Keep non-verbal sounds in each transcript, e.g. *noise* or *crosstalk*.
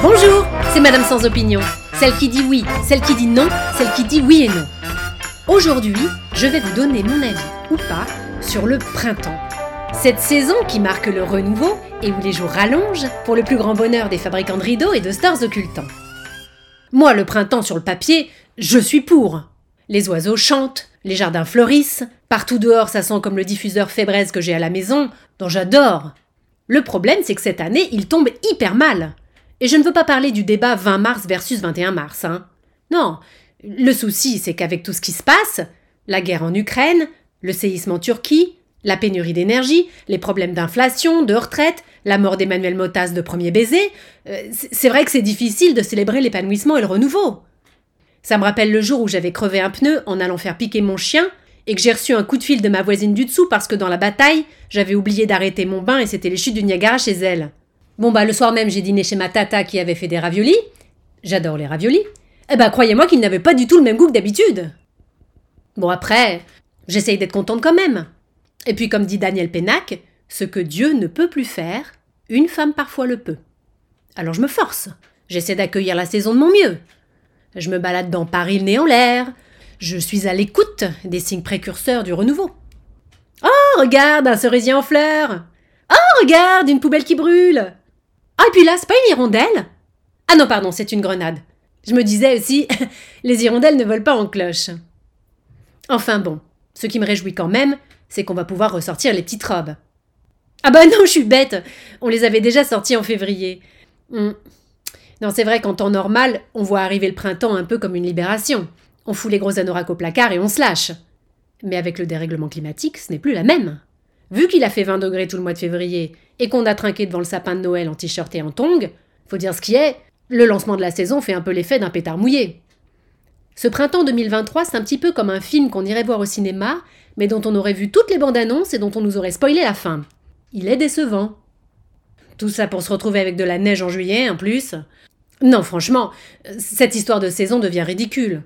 Bonjour, c'est Madame sans opinion. Celle qui dit oui, celle qui dit non, celle qui dit oui et non. Aujourd'hui, je vais vous donner mon avis, ou pas, sur le printemps. Cette saison qui marque le renouveau et où les jours rallongent pour le plus grand bonheur des fabricants de rideaux et de stores occultants. Moi, le printemps sur le papier, je suis pour. Les oiseaux chantent, les jardins fleurissent, partout dehors ça sent comme le diffuseur fébraise que j'ai à la maison, dont j'adore. Le problème, c'est que cette année, il tombe hyper mal. Et je ne veux pas parler du débat 20 mars versus 21 mars, hein. Non. Le souci, c'est qu'avec tout ce qui se passe, la guerre en Ukraine, le séisme en Turquie, la pénurie d'énergie, les problèmes d'inflation, de retraite, la mort d'Emmanuel Motas de premier baiser, euh, c'est vrai que c'est difficile de célébrer l'épanouissement et le renouveau. Ça me rappelle le jour où j'avais crevé un pneu en allant faire piquer mon chien et que j'ai reçu un coup de fil de ma voisine du dessous parce que dans la bataille, j'avais oublié d'arrêter mon bain et c'était les chutes du Niagara chez elle. Bon bah le soir même, j'ai dîné chez ma tata qui avait fait des raviolis. J'adore les raviolis. Eh bah croyez-moi qu'ils n'avaient pas du tout le même goût que d'habitude. Bon après, j'essaye d'être contente quand même. Et puis comme dit Daniel Pénac, ce que Dieu ne peut plus faire, une femme parfois le peut. Alors je me force. J'essaie d'accueillir la saison de mon mieux. Je me balade dans Paris le nez en l'air. Je suis à l'écoute des signes précurseurs du renouveau. Oh, regarde, un cerisier en fleurs. Oh, regarde, une poubelle qui brûle. Ah, et puis là, c'est pas une hirondelle Ah non, pardon, c'est une grenade. Je me disais aussi, *laughs* les hirondelles ne volent pas en cloche. Enfin bon, ce qui me réjouit quand même, c'est qu'on va pouvoir ressortir les petites robes. Ah bah non, je suis bête On les avait déjà sorties en février. Hmm. Non, c'est vrai qu'en temps normal, on voit arriver le printemps un peu comme une libération. On fout les gros anoraks au placard et on se lâche. Mais avec le dérèglement climatique, ce n'est plus la même. Vu qu'il a fait 20 degrés tout le mois de février et qu'on a trinqué devant le sapin de Noël en t-shirt et en tongs, faut dire ce qui est, le lancement de la saison fait un peu l'effet d'un pétard mouillé. Ce printemps 2023, c'est un petit peu comme un film qu'on irait voir au cinéma, mais dont on aurait vu toutes les bandes annonces et dont on nous aurait spoilé la fin. Il est décevant. Tout ça pour se retrouver avec de la neige en juillet, en plus. Non, franchement, cette histoire de saison devient ridicule.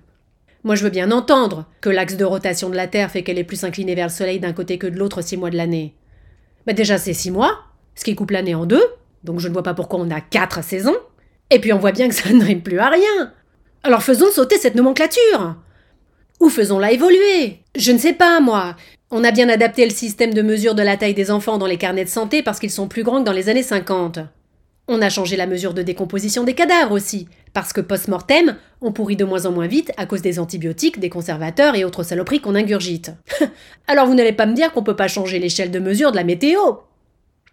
Moi, je veux bien entendre que l'axe de rotation de la Terre fait qu'elle est plus inclinée vers le Soleil d'un côté que de l'autre six mois de l'année. Mais déjà, c'est six mois, ce qui coupe l'année en deux, donc je ne vois pas pourquoi on a quatre saisons. Et puis on voit bien que ça *laughs* ne rime plus à rien. Alors faisons sauter cette nomenclature. Ou faisons-la évoluer. Je ne sais pas, moi. On a bien adapté le système de mesure de la taille des enfants dans les carnets de santé parce qu'ils sont plus grands que dans les années 50. On a changé la mesure de décomposition des cadavres aussi, parce que post-mortem, on pourrit de moins en moins vite à cause des antibiotiques, des conservateurs et autres saloperies qu'on ingurgite. *laughs* Alors vous n'allez pas me dire qu'on peut pas changer l'échelle de mesure de la météo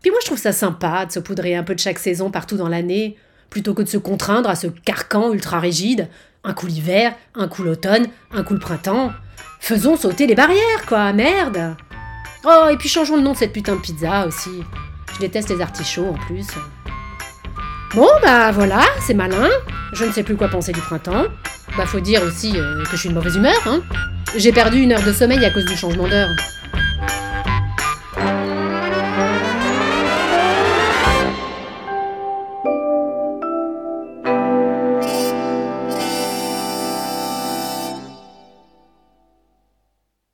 Puis moi je trouve ça sympa de se poudrer un peu de chaque saison partout dans l'année, plutôt que de se contraindre à ce carcan ultra rigide, un coup l'hiver, un coup l'automne, un coup le printemps. Faisons sauter les barrières, quoi, merde Oh, et puis changeons le nom de cette putain de pizza aussi. Je déteste les artichauts en plus. Bon, bah voilà, c'est malin. Je ne sais plus quoi penser du printemps. Bah faut dire aussi euh, que je suis de mauvaise humeur, hein. J'ai perdu une heure de sommeil à cause du changement d'heure.